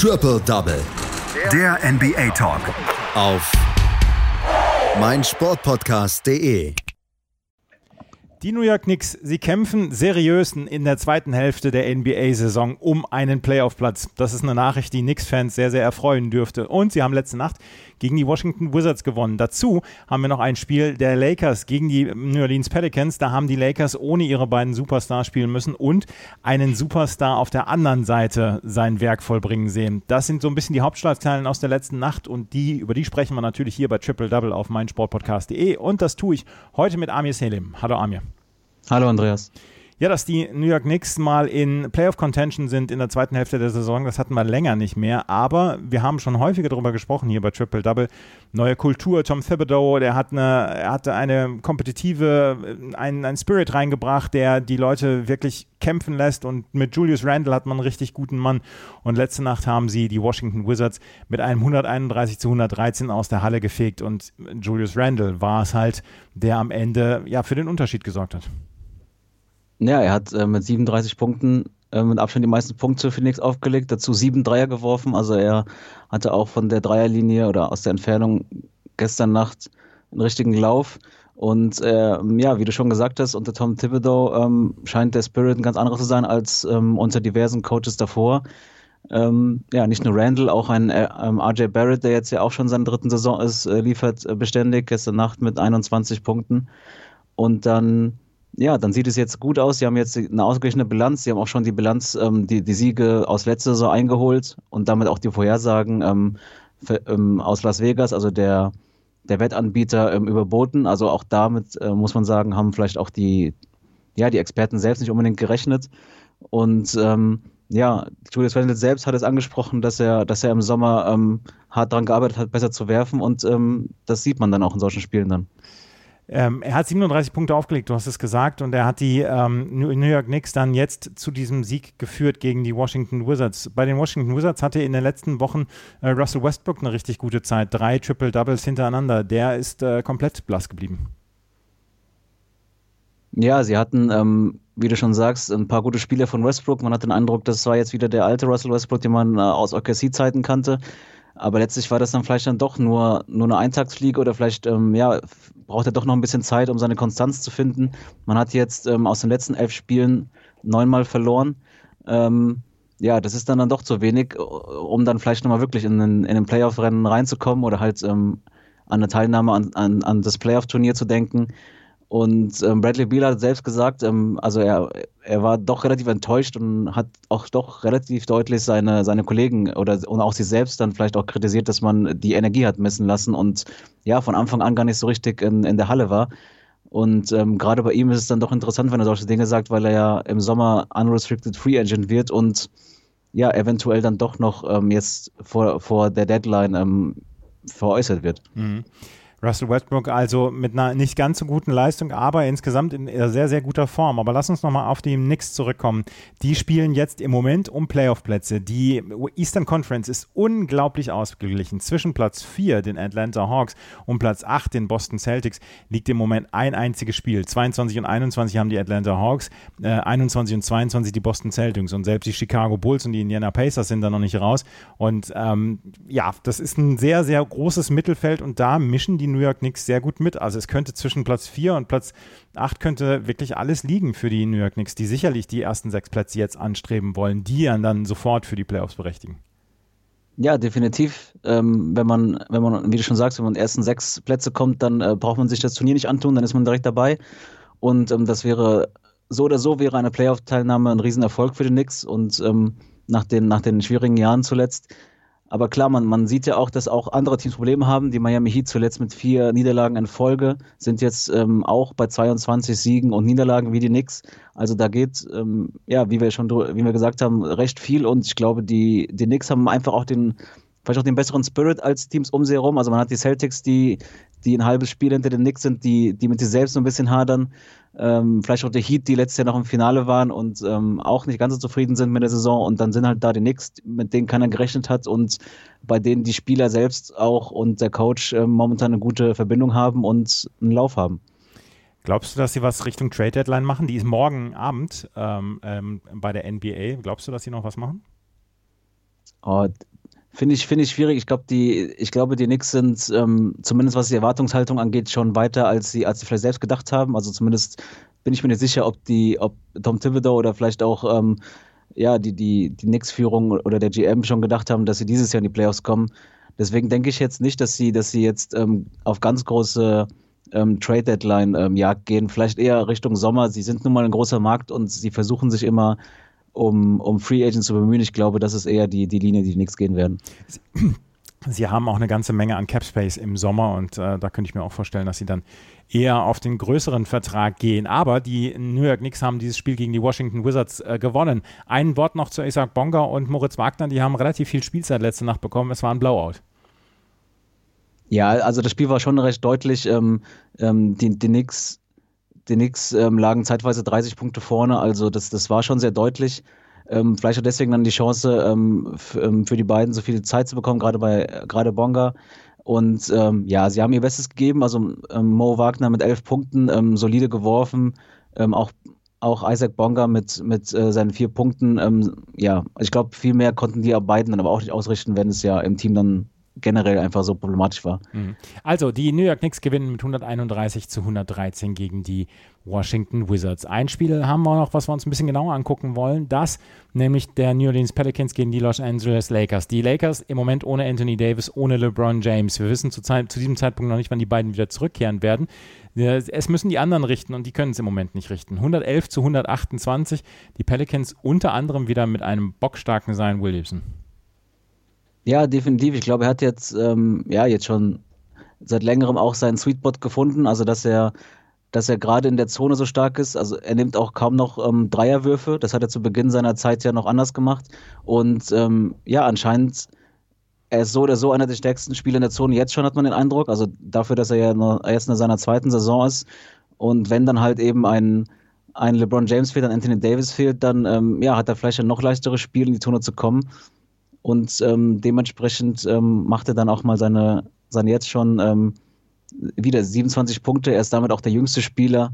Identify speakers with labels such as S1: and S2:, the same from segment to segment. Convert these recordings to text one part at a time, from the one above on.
S1: Triple Double.
S2: Der NBA Talk.
S1: Auf meinsportpodcast.de.
S3: Die New York Knicks, sie kämpfen seriös in der zweiten Hälfte der NBA-Saison um einen Playoff-Platz. Das ist eine Nachricht, die Knicks-Fans sehr, sehr erfreuen dürfte. Und sie haben letzte Nacht gegen die Washington Wizards gewonnen. Dazu haben wir noch ein Spiel der Lakers gegen die New Orleans Pelicans. Da haben die Lakers ohne ihre beiden Superstars spielen müssen und einen Superstar auf der anderen Seite sein Werk vollbringen sehen. Das sind so ein bisschen die Hauptschlagzeilen aus der letzten Nacht und die, über die sprechen wir natürlich hier bei Triple Double auf meinsportpodcast.de und das tue ich heute mit Amir Selim. Hallo Amir.
S4: Hallo Andreas.
S3: Ja, dass die New York Knicks mal in Playoff Contention sind in der zweiten Hälfte der Saison, das hatten wir länger nicht mehr. Aber wir haben schon häufiger darüber gesprochen hier bei Triple Double. Neue Kultur, Tom Thibodeau, der hat eine, er hatte eine kompetitive, einen, einen Spirit reingebracht, der die Leute wirklich kämpfen lässt. Und mit Julius Randle hat man einen richtig guten Mann. Und letzte Nacht haben sie die Washington Wizards mit einem 131 zu 113 aus der Halle gefegt. Und Julius Randle war es halt, der am Ende ja für den Unterschied gesorgt hat.
S4: Ja, er hat äh, mit 37 Punkten äh, mit Abstand die meisten Punkte für Knicks aufgelegt, dazu sieben Dreier geworfen. Also er hatte auch von der Dreierlinie oder aus der Entfernung gestern Nacht einen richtigen Lauf. Und äh, ja, wie du schon gesagt hast, unter Tom Thibodeau ähm, scheint der Spirit ein ganz anderer zu sein als ähm, unter diversen Coaches davor. Ähm, ja, nicht nur Randall, auch ein äh, ähm, RJ Barrett, der jetzt ja auch schon seine dritten Saison ist, äh, liefert äh, beständig gestern Nacht mit 21 Punkten. Und dann ja, dann sieht es jetzt gut aus. Sie haben jetzt eine ausgeglichene Bilanz. Sie haben auch schon die Bilanz, ähm, die, die Siege aus letzter Saison eingeholt und damit auch die Vorhersagen ähm, für, ähm, aus Las Vegas, also der, der Wettanbieter, ähm, überboten. Also auch damit, äh, muss man sagen, haben vielleicht auch die, ja, die Experten selbst nicht unbedingt gerechnet. Und ähm, ja, Julius Randle selbst hat es angesprochen, dass er, dass er im Sommer ähm, hart daran gearbeitet hat, besser zu werfen und das sieht man dann auch in solchen Spielen dann.
S3: Ähm, er hat 37 Punkte aufgelegt, du hast es gesagt, und er hat die ähm, New York Knicks dann jetzt zu diesem Sieg geführt gegen die Washington Wizards. Bei den Washington Wizards hatte in den letzten Wochen äh, Russell Westbrook eine richtig gute Zeit. Drei Triple-Doubles hintereinander. Der ist äh, komplett blass geblieben.
S4: Ja, sie hatten, ähm, wie du schon sagst, ein paar gute Spiele von Westbrook. Man hat den Eindruck, das war jetzt wieder der alte Russell Westbrook, den man äh, aus OKC-Zeiten kannte. Aber letztlich war das dann vielleicht dann doch nur, nur eine Eintagsfliege oder vielleicht ähm, ja, braucht er doch noch ein bisschen Zeit, um seine Konstanz zu finden. Man hat jetzt ähm, aus den letzten elf Spielen neunmal verloren. Ähm, ja, das ist dann, dann doch zu wenig, um dann vielleicht nochmal wirklich in ein, in ein Playoff-Rennen reinzukommen oder halt ähm, an eine Teilnahme an, an, an das Playoff-Turnier zu denken. Und ähm, Bradley Beal hat selbst gesagt, ähm, also er, er war doch relativ enttäuscht und hat auch doch relativ deutlich seine, seine Kollegen oder und auch sich selbst dann vielleicht auch kritisiert, dass man die Energie hat messen lassen und ja, von Anfang an gar nicht so richtig in, in der Halle war. Und ähm, gerade bei ihm ist es dann doch interessant, wenn er solche Dinge sagt, weil er ja im Sommer unrestricted free agent wird und ja, eventuell dann doch noch ähm, jetzt vor, vor der Deadline ähm, veräußert wird.
S3: Mhm. Russell Westbrook also mit einer nicht ganz so guten Leistung, aber insgesamt in sehr, sehr guter Form. Aber lass uns nochmal auf die Knicks zurückkommen. Die spielen jetzt im Moment um Playoff-Plätze. Die Eastern Conference ist unglaublich ausgeglichen. Zwischen Platz 4, den Atlanta Hawks, und Platz 8, den Boston Celtics, liegt im Moment ein einziges Spiel. 22 und 21 haben die Atlanta Hawks, äh, 21 und 22 die Boston Celtics. Und selbst die Chicago Bulls und die Indiana Pacers sind da noch nicht raus. Und ähm, ja, das ist ein sehr, sehr großes Mittelfeld und da mischen die New York Knicks sehr gut mit. Also es könnte zwischen Platz 4 und Platz 8 könnte wirklich alles liegen für die New York Knicks, die sicherlich die ersten sechs Plätze jetzt anstreben wollen, die dann sofort für die Playoffs berechtigen.
S4: Ja, definitiv. Ähm, wenn man, wenn man, wie du schon sagst, wenn man ersten sechs Plätze kommt, dann äh, braucht man sich das Turnier nicht antun, dann ist man direkt dabei. Und ähm, das wäre so oder so wäre eine Playoff-Teilnahme ein Riesenerfolg für die Knicks. Und ähm, nach, den, nach den schwierigen Jahren zuletzt aber klar, man, man sieht ja auch, dass auch andere Teams Probleme haben. Die Miami Heat zuletzt mit vier Niederlagen in Folge sind jetzt ähm, auch bei 22 Siegen und Niederlagen wie die Knicks. Also da geht, ähm, ja, wie wir schon, wie wir gesagt haben, recht viel. Und ich glaube, die, die Knicks haben einfach auch den, vielleicht auch den besseren Spirit als Teams um sie herum. Also man hat die Celtics, die, die ein halbes Spiel hinter den Knicks sind, die, die mit sich selbst so ein bisschen hadern. Ähm, vielleicht auch der Heat, die letztes Jahr noch im Finale waren und ähm, auch nicht ganz so zufrieden sind mit der Saison. Und dann sind halt da die Knicks, mit denen keiner gerechnet hat und bei denen die Spieler selbst auch und der Coach äh, momentan eine gute Verbindung haben und einen Lauf haben.
S3: Glaubst du, dass sie was Richtung Trade Deadline machen? Die ist morgen Abend ähm, ähm bei der NBA. Glaubst du, dass sie noch was machen?
S4: Oh, Finde ich, finde ich schwierig. Ich glaube, die, ich glaube, die Knicks sind, ähm, zumindest was die Erwartungshaltung angeht, schon weiter, als sie, als sie vielleicht selbst gedacht haben. Also zumindest bin ich mir nicht sicher, ob die, ob Tom Thibodeau oder vielleicht auch ähm, ja, die, die, die Knicks-Führung oder der GM schon gedacht haben, dass sie dieses Jahr in die Playoffs kommen. Deswegen denke ich jetzt nicht, dass sie, dass sie jetzt ähm, auf ganz große ähm, Trade-Deadline-Jagd ähm, gehen. Vielleicht eher Richtung Sommer. Sie sind nun mal ein großer Markt und sie versuchen sich immer um, um Free Agents zu bemühen. Ich glaube, das ist eher die, die Linie, die nichts gehen werden.
S3: Sie haben auch eine ganze Menge an Cap Space im Sommer und äh, da könnte ich mir auch vorstellen, dass sie dann eher auf den größeren Vertrag gehen. Aber die New York Knicks haben dieses Spiel gegen die Washington Wizards äh, gewonnen. Ein Wort noch zu Isaac Bonga und Moritz Wagner, die haben relativ viel Spielzeit letzte Nacht bekommen. Es war ein Blowout.
S4: Ja, also das Spiel war schon recht deutlich. Ähm, ähm, die, die Knicks die Knicks ähm, lagen zeitweise 30 Punkte vorne, also das, das war schon sehr deutlich. Ähm, vielleicht auch deswegen dann die Chance ähm, ähm, für die beiden so viel Zeit zu bekommen, gerade bei gerade Bonga. Und ähm, ja, sie haben ihr Bestes gegeben. Also ähm, Mo Wagner mit elf Punkten, solide geworfen. Auch, auch Isaac Bonga mit, mit äh, seinen vier Punkten. Ja, ich glaube, viel mehr konnten die beiden dann aber auch nicht ausrichten, wenn es ja im Team dann generell einfach so problematisch war. Mhm.
S3: Also, die New York Knicks gewinnen mit 131 zu 113 gegen die Washington Wizards. Ein Spiel haben wir noch, was wir uns ein bisschen genauer angucken wollen. Das nämlich der New Orleans Pelicans gegen die Los Angeles Lakers. Die Lakers im Moment ohne Anthony Davis, ohne LeBron James. Wir wissen zu, zu diesem Zeitpunkt noch nicht, wann die beiden wieder zurückkehren werden. Es müssen die anderen richten und die können es im Moment nicht richten. 111 zu 128. Die Pelicans unter anderem wieder mit einem bockstarken Zion Williamson.
S4: Ja, definitiv. Ich glaube, er hat jetzt, ähm, ja, jetzt schon seit längerem auch seinen Sweetbot gefunden. Also, dass er, dass er gerade in der Zone so stark ist. Also, er nimmt auch kaum noch ähm, Dreierwürfe. Das hat er zu Beginn seiner Zeit ja noch anders gemacht. Und ähm, ja, anscheinend, er ist so oder so einer der stärksten Spieler in der Zone. Jetzt schon hat man den Eindruck. Also, dafür, dass er ja erst in seiner zweiten Saison ist. Und wenn dann halt eben ein, ein LeBron James fehlt, ein Anthony Davis fehlt, dann ähm, ja, hat er vielleicht ein noch leichteres Spiel, in die Zone zu kommen. Und ähm, dementsprechend ähm, macht er dann auch mal seine, seine jetzt schon ähm, wieder 27 Punkte. Er ist damit auch der jüngste Spieler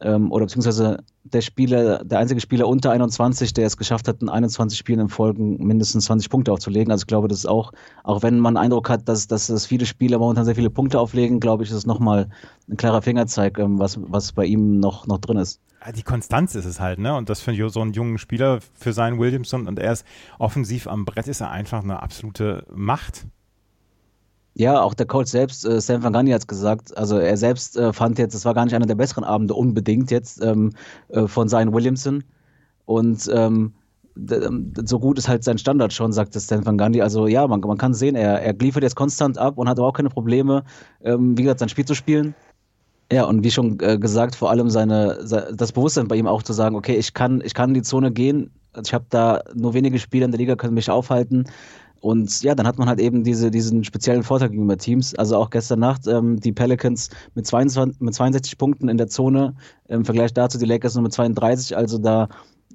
S4: ähm, oder beziehungsweise der Spieler, der einzige Spieler unter 21, der es geschafft hat, in 21 Spielen in Folgen mindestens 20 Punkte aufzulegen. Also ich glaube, das ist auch, auch wenn man Eindruck hat, dass, dass, dass viele Spieler momentan sehr viele Punkte auflegen, glaube ich, ist es nochmal ein klarer Fingerzeig, ähm, was, was bei ihm noch, noch drin ist
S3: die Konstanz ist es halt, ne? Und das für so einen jungen Spieler, für seinen Williamson und er ist offensiv am Brett, ist er einfach eine absolute Macht.
S4: Ja, auch der Coach selbst, äh, Sam Van Gundy hat es gesagt, also er selbst äh, fand jetzt, es war gar nicht einer der besseren Abende unbedingt jetzt ähm, äh, von seinen Williamson. Und ähm, ähm, so gut ist halt sein Standard schon, sagt Stan Van Gundy. Also ja, man, man kann sehen, er, er liefert jetzt konstant ab und hat auch keine Probleme, ähm, wie gesagt, sein Spiel zu spielen. Ja, und wie schon äh, gesagt, vor allem seine, das Bewusstsein bei ihm auch zu sagen, okay, ich kann, ich kann in die Zone gehen, ich habe da nur wenige Spieler in der Liga, können mich aufhalten. Und ja, dann hat man halt eben diese, diesen speziellen Vorteil gegenüber Teams. Also auch gestern Nacht ähm, die Pelicans mit, 22, mit 62 Punkten in der Zone, im Vergleich dazu die Lakers nur mit 32. Also da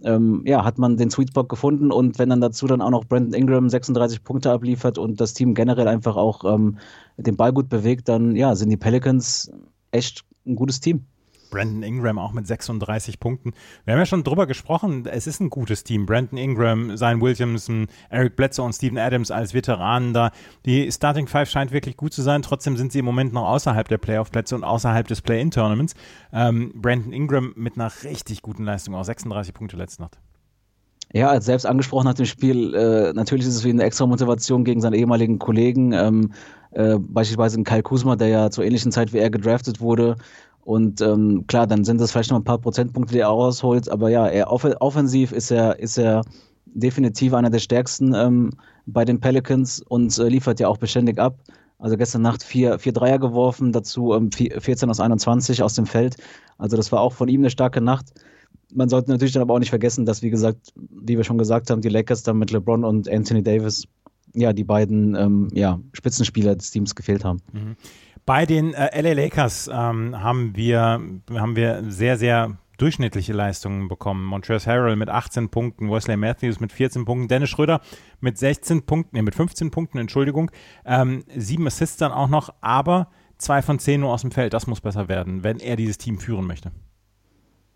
S4: ähm, ja, hat man den Sweet Spot gefunden und wenn dann dazu dann auch noch Brandon Ingram 36 Punkte abliefert und das Team generell einfach auch ähm, den Ball gut bewegt, dann ja, sind die Pelicans echt ein gutes Team.
S3: Brandon Ingram auch mit 36 Punkten. Wir haben ja schon drüber gesprochen, es ist ein gutes Team. Brandon Ingram, Zion Williamson, Eric Bledsoe und Steven Adams als Veteranen da. Die Starting Five scheint wirklich gut zu sein. Trotzdem sind sie im Moment noch außerhalb der Playoff-Plätze und außerhalb des Play-In-Tournaments. Ähm, Brandon Ingram mit einer richtig guten Leistung, auch 36 Punkte letzte Nacht.
S4: Ja, als selbst angesprochen nach dem Spiel, äh, natürlich ist es wie eine extra Motivation gegen seinen ehemaligen Kollegen, ähm, äh, beispielsweise Kyle Kuzma, der ja zur ähnlichen Zeit wie er gedraftet wurde. Und ähm, klar, dann sind das vielleicht noch ein paar Prozentpunkte, die er rausholt, aber ja, er off offensiv ist er, ist er definitiv einer der stärksten ähm, bei den Pelicans und äh, liefert ja auch beständig ab. Also gestern Nacht vier, vier Dreier geworfen, dazu ähm, 14 aus 21 aus dem Feld. Also das war auch von ihm eine starke Nacht man sollte natürlich dann aber auch nicht vergessen, dass, wie gesagt, wie wir schon gesagt haben, die Lakers dann mit LeBron und Anthony Davis ja die beiden ähm, ja, Spitzenspieler des Teams gefehlt haben. Mhm.
S3: Bei den äh, LA Lakers ähm, haben, wir, haben wir sehr, sehr durchschnittliche Leistungen bekommen. Montrezl Harrell mit 18 Punkten, Wesley Matthews mit 14 Punkten, Dennis Schröder mit 16 Punkten, nee, mit 15 Punkten, Entschuldigung, ähm, sieben Assists dann auch noch, aber zwei von zehn nur aus dem Feld. Das muss besser werden, wenn er dieses Team führen möchte.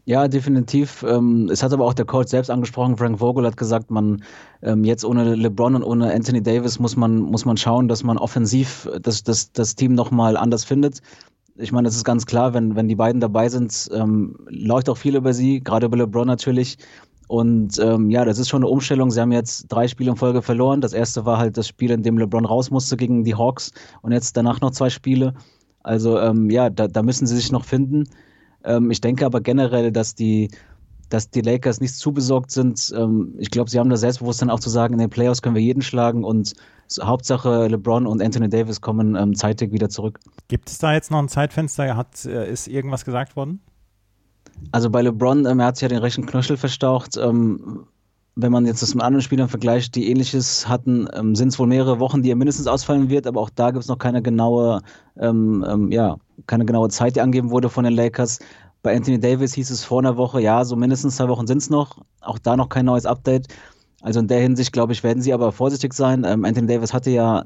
S4: Ja, definitiv. Ähm, es hat aber auch der Coach selbst angesprochen. Frank Vogel hat gesagt, man ähm, jetzt ohne LeBron und ohne Anthony Davis muss man, muss man schauen, dass man offensiv das, das, das Team nochmal anders findet. Ich meine, es ist ganz klar, wenn, wenn die beiden dabei sind, ähm, läuft auch viel über sie, gerade über LeBron natürlich. Und ähm, ja, das ist schon eine Umstellung. Sie haben jetzt drei Spiele in Folge verloren. Das erste war halt das Spiel, in dem LeBron raus musste gegen die Hawks und jetzt danach noch zwei Spiele. Also ähm, ja, da, da müssen sie sich noch finden. Ähm, ich denke aber generell, dass die, dass die Lakers nicht zu besorgt sind. Ähm, ich glaube, sie haben das Selbstbewusstsein auch zu sagen, in den Playoffs können wir jeden schlagen und Hauptsache LeBron und Anthony Davis kommen ähm, zeitig wieder zurück.
S3: Gibt es da jetzt noch ein Zeitfenster? Hat, äh, ist irgendwas gesagt worden?
S4: Also bei LeBron, ähm, er hat sich ja den rechten Knöchel verstaucht. Ähm, wenn man jetzt das mit anderen Spielern vergleicht, die ähnliches hatten, ähm, sind es wohl mehrere Wochen, die er mindestens ausfallen wird, aber auch da gibt es noch keine genaue, ähm, ähm, ja, keine genaue Zeit, die angegeben wurde von den Lakers. Bei Anthony Davis hieß es vor einer Woche, ja, so mindestens zwei Wochen sind es noch. Auch da noch kein neues Update. Also in der Hinsicht, glaube ich, werden sie aber vorsichtig sein. Ähm, Anthony Davis hatte ja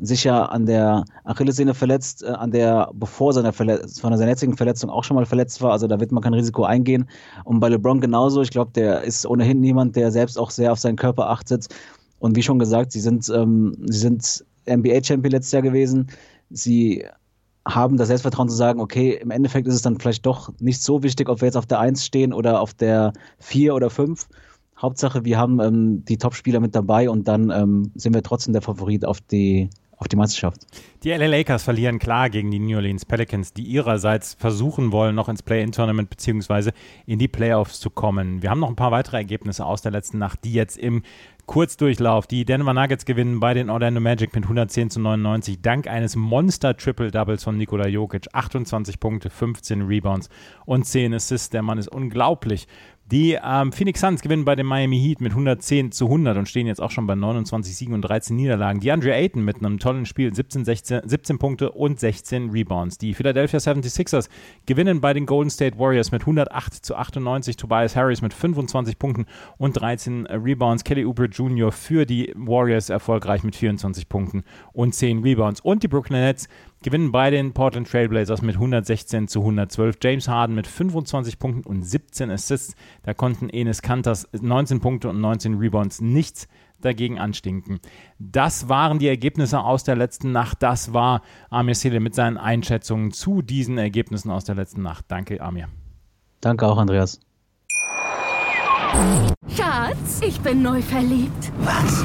S4: sich ja an der Achillessehne verletzt, äh, an der bevor seiner von seiner jetzigen Verletzung auch schon mal verletzt war. Also da wird man kein Risiko eingehen. Und bei LeBron genauso. Ich glaube, der ist ohnehin niemand, der selbst auch sehr auf seinen Körper achtet. Und wie schon gesagt, sie sind, ähm, sie sind NBA-Champion letztes Jahr gewesen. Sie haben das Selbstvertrauen zu sagen, okay, im Endeffekt ist es dann vielleicht doch nicht so wichtig, ob wir jetzt auf der 1 stehen oder auf der 4 oder 5. Hauptsache, wir haben ähm, die Top-Spieler mit dabei und dann ähm, sind wir trotzdem der Favorit auf die, auf die Meisterschaft.
S3: Die LA Lakers verlieren klar gegen die New Orleans Pelicans, die ihrerseits versuchen wollen, noch ins Play-In-Tournament bzw. in die Playoffs zu kommen. Wir haben noch ein paar weitere Ergebnisse aus der letzten Nacht, die jetzt im Kurzdurchlauf. Die Denver Nuggets gewinnen bei den Orlando Magic mit 110 zu 99 dank eines Monster-Triple-Doubles von Nikola Jokic. 28 Punkte, 15 Rebounds und 10 Assists. Der Mann ist unglaublich. Die ähm, Phoenix Suns gewinnen bei dem Miami Heat mit 110 zu 100 und stehen jetzt auch schon bei 29 Siegen und 13 Niederlagen. Die Andre Ayton mit einem tollen Spiel, 17, 16, 17 Punkte und 16 Rebounds. Die Philadelphia 76ers gewinnen bei den Golden State Warriors mit 108 zu 98. Tobias Harris mit 25 Punkten und 13 Rebounds. Kelly Oubre Jr. für die Warriors erfolgreich mit 24 Punkten und 10 Rebounds. Und die Brooklyn Nets gewinnen bei den Portland Trailblazers mit 116 zu 112. James Harden mit 25 Punkten und 17 Assists. Da konnten Enes Kantas 19 Punkte und 19 Rebounds nichts dagegen anstinken. Das waren die Ergebnisse aus der letzten Nacht. Das war Amir Sele mit seinen Einschätzungen zu diesen Ergebnissen aus der letzten Nacht. Danke, Amir.
S4: Danke auch, Andreas.
S5: Schatz, ich bin neu verliebt.
S2: Was?